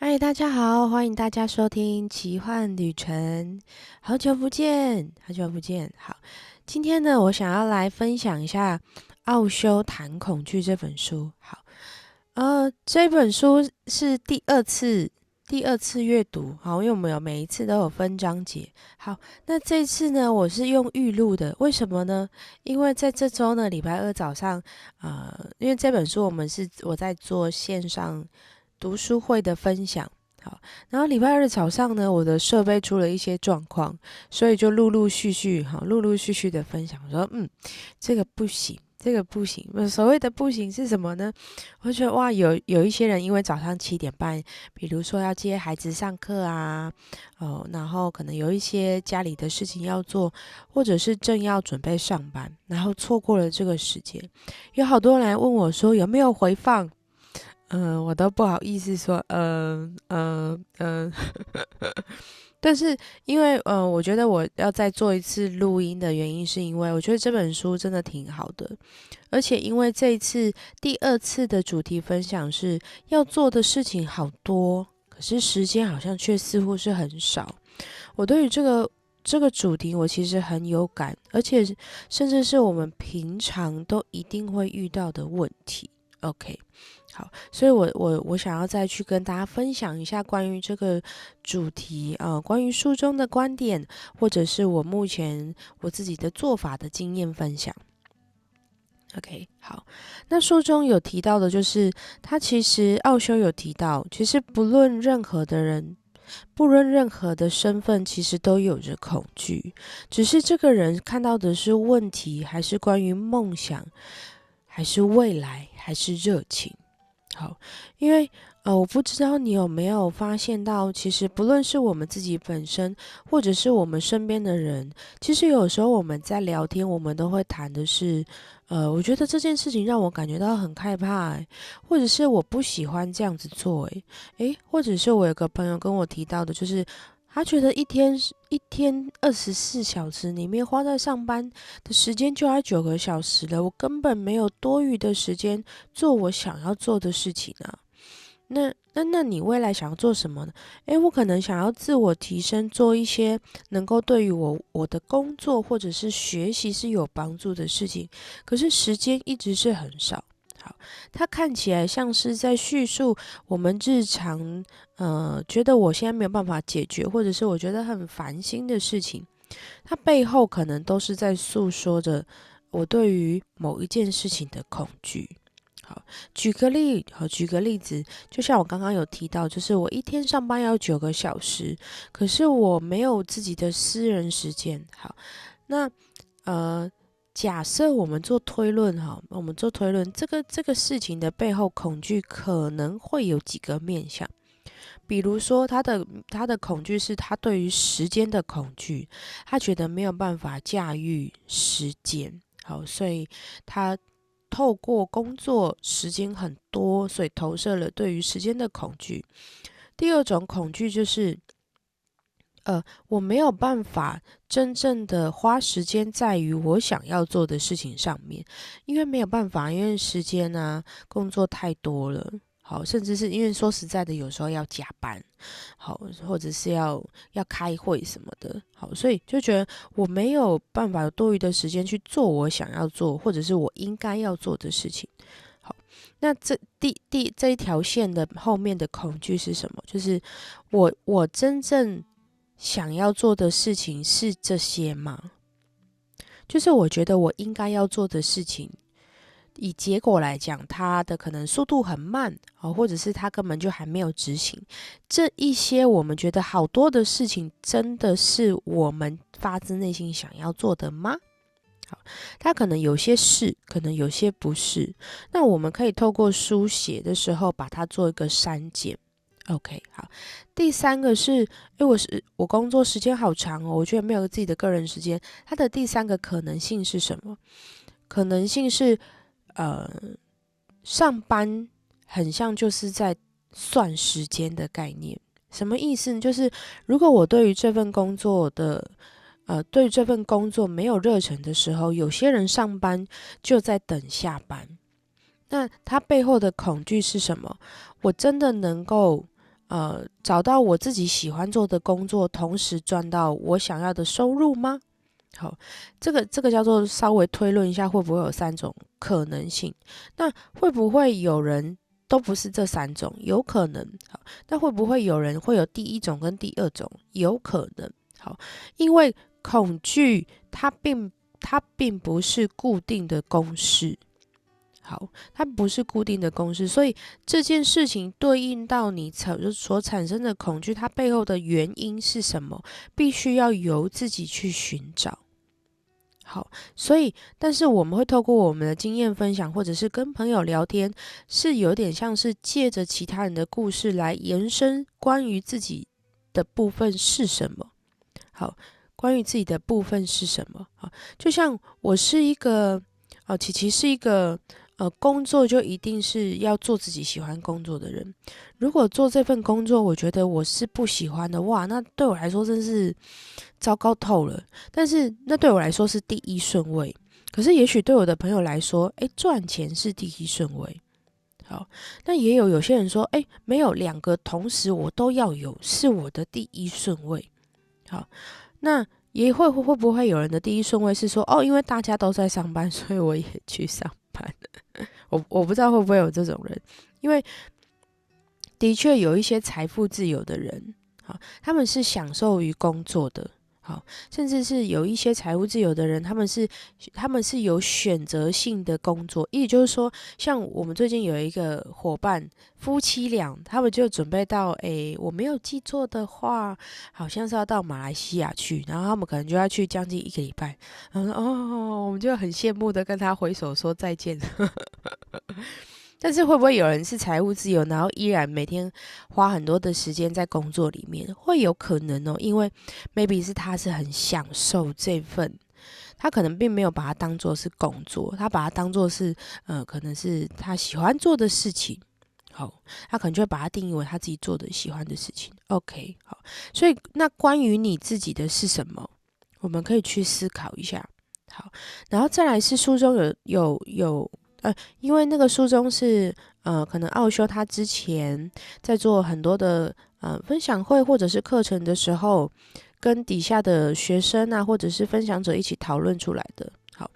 嗨，大家好，欢迎大家收听奇幻旅程。好久不见，好久不见。好，今天呢，我想要来分享一下《奥修谈恐惧》这本书。好，呃，这本书是第二次第二次阅读。好，因为我们有每一次都有分章节。好，那这次呢，我是用预录的。为什么呢？因为在这周呢，礼拜二早上，呃，因为这本书我们是我在做线上。读书会的分享，好，然后礼拜二早上呢，我的设备出了一些状况，所以就陆陆续续，哈，陆陆续续的分享，说，嗯，这个不行，这个不行。所谓的不行是什么呢？我觉得哇，有有一些人因为早上七点半，比如说要接孩子上课啊，哦，然后可能有一些家里的事情要做，或者是正要准备上班，然后错过了这个时间。有好多人来问我说，有没有回放？嗯，我都不好意思说，嗯嗯嗯，但是因为，嗯，我觉得我要再做一次录音的原因，是因为我觉得这本书真的挺好的，而且因为这一次第二次的主题分享是要做的事情好多，可是时间好像却似乎是很少。我对于这个这个主题，我其实很有感，而且甚至是我们平常都一定会遇到的问题。OK。好，所以，我我我想要再去跟大家分享一下关于这个主题啊，关于书中的观点，或者是我目前我自己的做法的经验分享。OK，好，那书中有提到的，就是他其实奥修有提到，其实不论任何的人，不论任何的身份，其实都有着恐惧，只是这个人看到的是问题，还是关于梦想，还是未来，还是热情。好，因为呃，我不知道你有没有发现到，其实不论是我们自己本身，或者是我们身边的人，其实有时候我们在聊天，我们都会谈的是，呃，我觉得这件事情让我感觉到很害怕，或者是我不喜欢这样子做，诶，诶，或者是我有个朋友跟我提到的，就是他觉得一天一天二十四小时里面花在上班的时间就要九个小时了，我根本没有多余的时间做我想要做的事情啊。那那那你未来想要做什么呢？诶，我可能想要自我提升，做一些能够对于我我的工作或者是学习是有帮助的事情。可是时间一直是很少。好，它看起来像是在叙述我们日常，呃，觉得我现在没有办法解决，或者是我觉得很烦心的事情。它背后可能都是在诉说着我对于某一件事情的恐惧。好，举个例，好，举个例子，就像我刚刚有提到，就是我一天上班要九个小时，可是我没有自己的私人时间。好，那呃，假设我们做推论，哈，我们做推论，这个这个事情的背后恐惧可能会有几个面向，比如说他的他的恐惧是他对于时间的恐惧，他觉得没有办法驾驭时间，好，所以他。透过工作时间很多，所以投射了对于时间的恐惧。第二种恐惧就是，呃，我没有办法真正的花时间在于我想要做的事情上面，因为没有办法，因为时间啊，工作太多了。好，甚至是因为说实在的，有时候要加班，好，或者是要要开会什么的，好，所以就觉得我没有办法有多余的时间去做我想要做或者是我应该要做的事情。好，那这第第这一条线的后面的恐惧是什么？就是我我真正想要做的事情是这些吗？就是我觉得我应该要做的事情。以结果来讲，它的可能速度很慢啊，或者是它根本就还没有执行这一些我们觉得好多的事情，真的是我们发自内心想要做的吗？好，它可能有些是，可能有些不是。那我们可以透过书写的时候，把它做一个删减。OK，好。第三个是，因为我是我工作时间好长哦，我觉得没有自己的个人时间。它的第三个可能性是什么？可能性是。呃，上班很像就是在算时间的概念，什么意思呢？就是如果我对于这份工作的，呃，对这份工作没有热忱的时候，有些人上班就在等下班，那他背后的恐惧是什么？我真的能够呃找到我自己喜欢做的工作，同时赚到我想要的收入吗？好，这个这个叫做稍微推论一下，会不会有三种可能性？那会不会有人都不是这三种？有可能。好，那会不会有人会有第一种跟第二种？有可能。好，因为恐惧它并它并不是固定的公式。好，它不是固定的公式，所以这件事情对应到你产所产生的恐惧，它背后的原因是什么？必须要由自己去寻找。好，所以但是我们会透过我们的经验分享，或者是跟朋友聊天，是有点像是借着其他人的故事来延伸关于自己的部分是什么。好，关于自己的部分是什么？好，就像我是一个，哦，琪琪是一个。呃，工作就一定是要做自己喜欢工作的人。如果做这份工作，我觉得我是不喜欢的，哇，那对我来说真是糟糕透了。但是那对我来说是第一顺位。可是也许对我的朋友来说，诶，赚钱是第一顺位。好，那也有有些人说，诶，没有两个同时我都要有，是我的第一顺位。好，那也会会不会有人的第一顺位是说，哦，因为大家都在上班，所以我也去上班。我我不知道会不会有这种人，因为的确有一些财富自由的人，啊，他们是享受于工作的。好，甚至是有一些财务自由的人，他们是他们是有选择性的工作，也就是说，像我们最近有一个伙伴夫妻俩，他们就准备到，诶，我没有记错的话，好像是要到马来西亚去，然后他们可能就要去将近一个礼拜，然后哦，我们就很羡慕的跟他挥手说再见。但是会不会有人是财务自由，然后依然每天花很多的时间在工作里面？会有可能哦，因为 maybe 是他是很享受这份，他可能并没有把它当做是工作，他把它当做是呃，可能是他喜欢做的事情。好，他可能就会把它定义为他自己做的喜欢的事情。OK，好，所以那关于你自己的是什么？我们可以去思考一下。好，然后再来是书中有有有。呃，因为那个书中是呃，可能奥修他之前在做很多的呃分享会或者是课程的时候，跟底下的学生啊或者是分享者一起讨论出来的。好，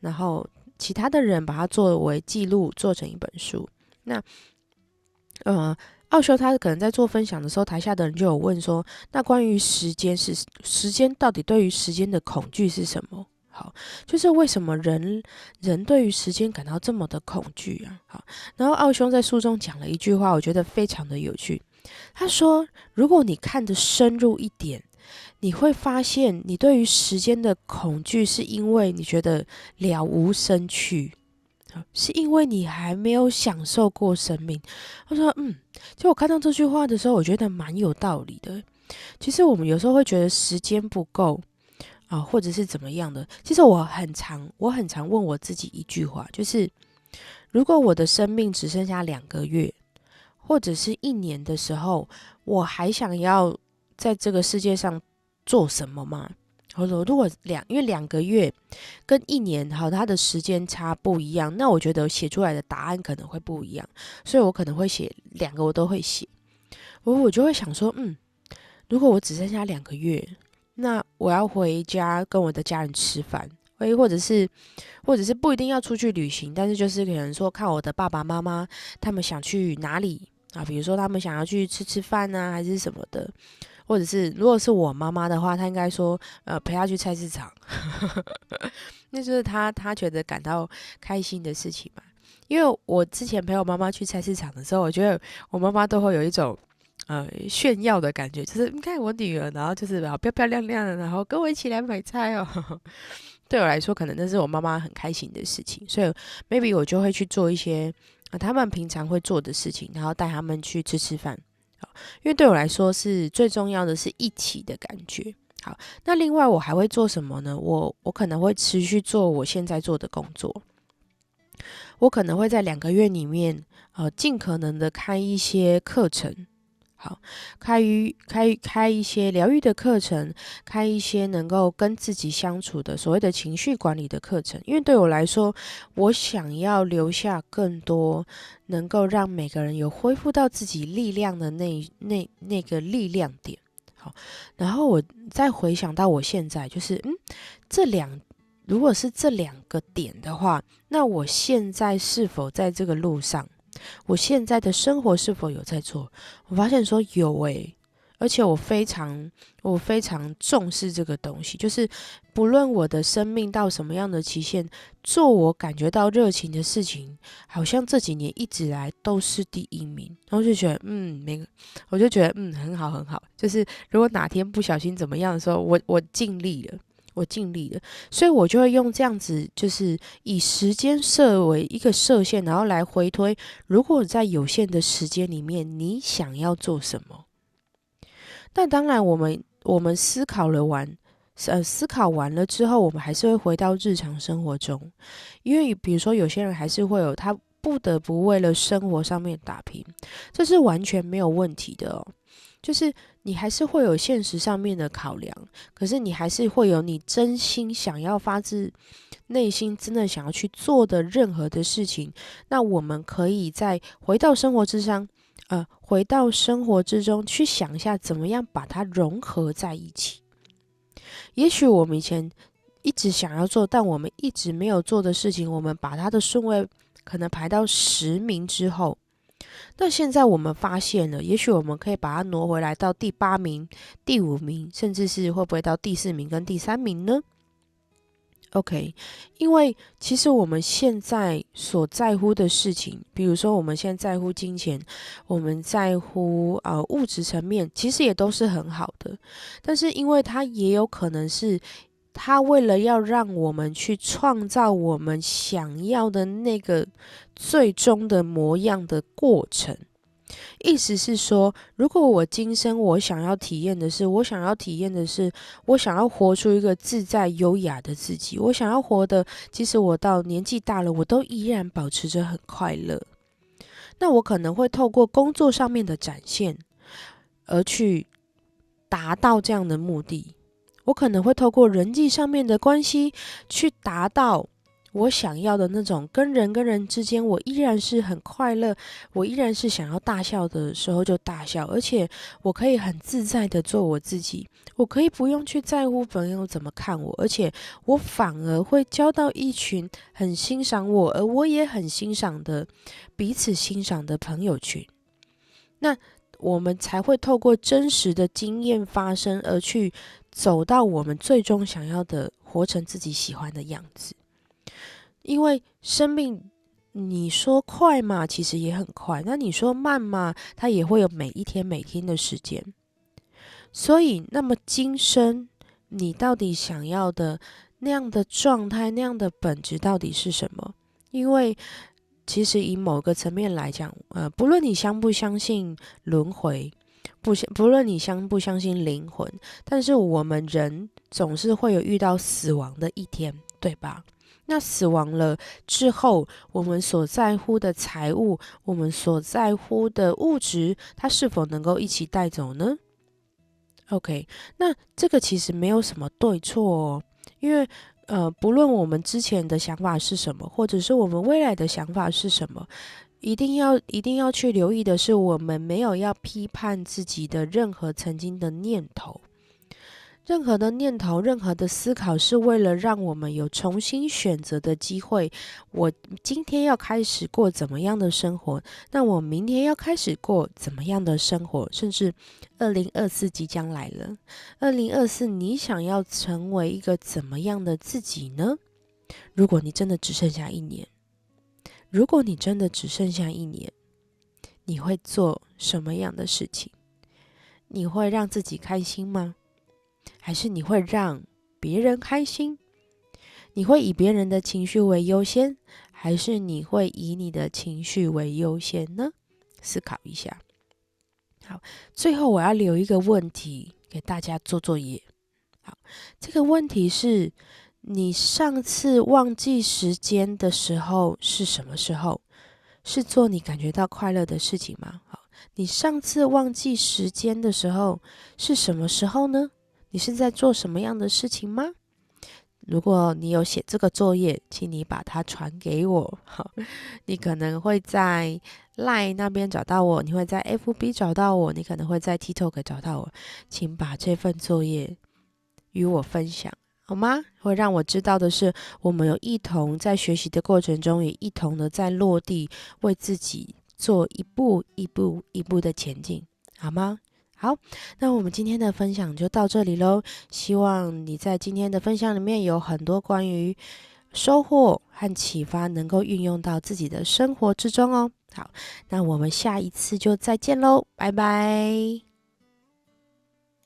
然后其他的人把它作为记录，做成一本书。那呃，奥修他可能在做分享的时候，台下的人就有问说：那关于时间是时间，到底对于时间的恐惧是什么？好，就是为什么人人对于时间感到这么的恐惧啊？好，然后奥兄在书中讲了一句话，我觉得非常的有趣。他说：“如果你看得深入一点，你会发现，你对于时间的恐惧，是因为你觉得了无生趣，是因为你还没有享受过生命。”他说：“嗯，就我看到这句话的时候，我觉得蛮有道理的。其实我们有时候会觉得时间不够。”啊，或者是怎么样的？其实我很常，我很常问我自己一句话，就是如果我的生命只剩下两个月，或者是一年的时候，我还想要在这个世界上做什么吗？我说，如果两，因为两个月跟一年，好，它的时间差不一样，那我觉得写出来的答案可能会不一样，所以我可能会写两个，我都会写。我我就会想说，嗯，如果我只剩下两个月。那我要回家跟我的家人吃饭，诶，或者是，或者是不一定要出去旅行，但是就是可能说看我的爸爸妈妈他们想去哪里啊，比如说他们想要去吃吃饭啊，还是什么的，或者是如果是我妈妈的话，她应该说呃陪她去菜市场，那就是她她觉得感到开心的事情嘛。因为我之前陪我妈妈去菜市场的时候，我觉得我妈妈都会有一种。呃，炫耀的感觉就是你看我女儿，然后就是好漂漂亮亮的，然后跟我一起来买菜哦。对我来说，可能那是我妈妈很开心的事情，所以 maybe 我就会去做一些啊他们平常会做的事情，然后带他们去吃吃饭。好，因为对我来说是最重要的是一起的感觉。好，那另外我还会做什么呢？我我可能会持续做我现在做的工作。我可能会在两个月里面，呃，尽可能的开一些课程。好，开于开开一些疗愈的课程，开一些能够跟自己相处的所谓的情绪管理的课程。因为对我来说，我想要留下更多能够让每个人有恢复到自己力量的那那那个力量点。好，然后我再回想到我现在，就是嗯，这两如果是这两个点的话，那我现在是否在这个路上？我现在的生活是否有在做？我发现说有诶，而且我非常我非常重视这个东西，就是不论我的生命到什么样的期限，做我感觉到热情的事情，好像这几年一直来都是第一名。然后就觉得嗯，每个我就觉得嗯很好很好，就是如果哪天不小心怎么样的时候，我我尽力了。我尽力了，所以我就会用这样子，就是以时间设为一个设限，然后来回推。如果在有限的时间里面，你想要做什么？那当然，我们我们思考了完，呃，思考完了之后，我们还是会回到日常生活中，因为比如说，有些人还是会有他不得不为了生活上面打拼，这是完全没有问题的哦。就是你还是会有现实上面的考量，可是你还是会有你真心想要发自内心真的想要去做的任何的事情。那我们可以再回到生活之上，呃，回到生活之中去想一下，怎么样把它融合在一起。也许我们以前一直想要做，但我们一直没有做的事情，我们把它的顺位可能排到十名之后。那现在我们发现了，也许我们可以把它挪回来到第八名、第五名，甚至是会不会到第四名跟第三名呢？OK，因为其实我们现在所在乎的事情，比如说我们现在在乎金钱，我们在乎呃物质层面，其实也都是很好的，但是因为它也有可能是。他为了要让我们去创造我们想要的那个最终的模样的过程，意思是说，如果我今生我想要体验的是，我想要体验的是，我想要活出一个自在优雅的自己，我想要活的，即使我到年纪大了，我都依然保持着很快乐。那我可能会透过工作上面的展现，而去达到这样的目的。我可能会透过人际上面的关系去达到我想要的那种跟人跟人之间，我依然是很快乐，我依然是想要大笑的时候就大笑，而且我可以很自在的做我自己，我可以不用去在乎朋友怎么看我，而且我反而会交到一群很欣赏我，而我也很欣赏的彼此欣赏的朋友群。那我们才会透过真实的经验发生而去。走到我们最终想要的，活成自己喜欢的样子。因为生命，你说快嘛，其实也很快；那你说慢嘛，它也会有每一天每天的时间。所以，那么今生你到底想要的那样的状态、那样的本质到底是什么？因为其实以某个层面来讲，呃，不论你相不相信轮回。不相不论你相不相信灵魂，但是我们人总是会有遇到死亡的一天，对吧？那死亡了之后，我们所在乎的财物，我们所在乎的物质，它是否能够一起带走呢？OK，那这个其实没有什么对错哦，因为呃，不论我们之前的想法是什么，或者是我们未来的想法是什么。一定要一定要去留意的是，我们没有要批判自己的任何曾经的念头，任何的念头，任何的思考，是为了让我们有重新选择的机会。我今天要开始过怎么样的生活？那我明天要开始过怎么样的生活？甚至二零二四即将来了，二零二四，你想要成为一个怎么样的自己呢？如果你真的只剩下一年。如果你真的只剩下一年，你会做什么样的事情？你会让自己开心吗？还是你会让别人开心？你会以别人的情绪为优先，还是你会以你的情绪为优先呢？思考一下。好，最后我要留一个问题给大家做作业。好，这个问题是。你上次忘记时间的时候是什么时候？是做你感觉到快乐的事情吗？好，你上次忘记时间的时候是什么时候呢？你是在做什么样的事情吗？如果你有写这个作业，请你把它传给我。好，你可能会在 Line 那边找到我，你会在 FB 找到我，你可能会在 TikTok 找到我，请把这份作业与我分享，好吗？会让我知道的是，我们有一同在学习的过程中，也一同的在落地，为自己做一步一步一步的前进，好吗？好，那我们今天的分享就到这里喽。希望你在今天的分享里面有很多关于收获和启发，能够运用到自己的生活之中哦。好，那我们下一次就再见喽，拜拜。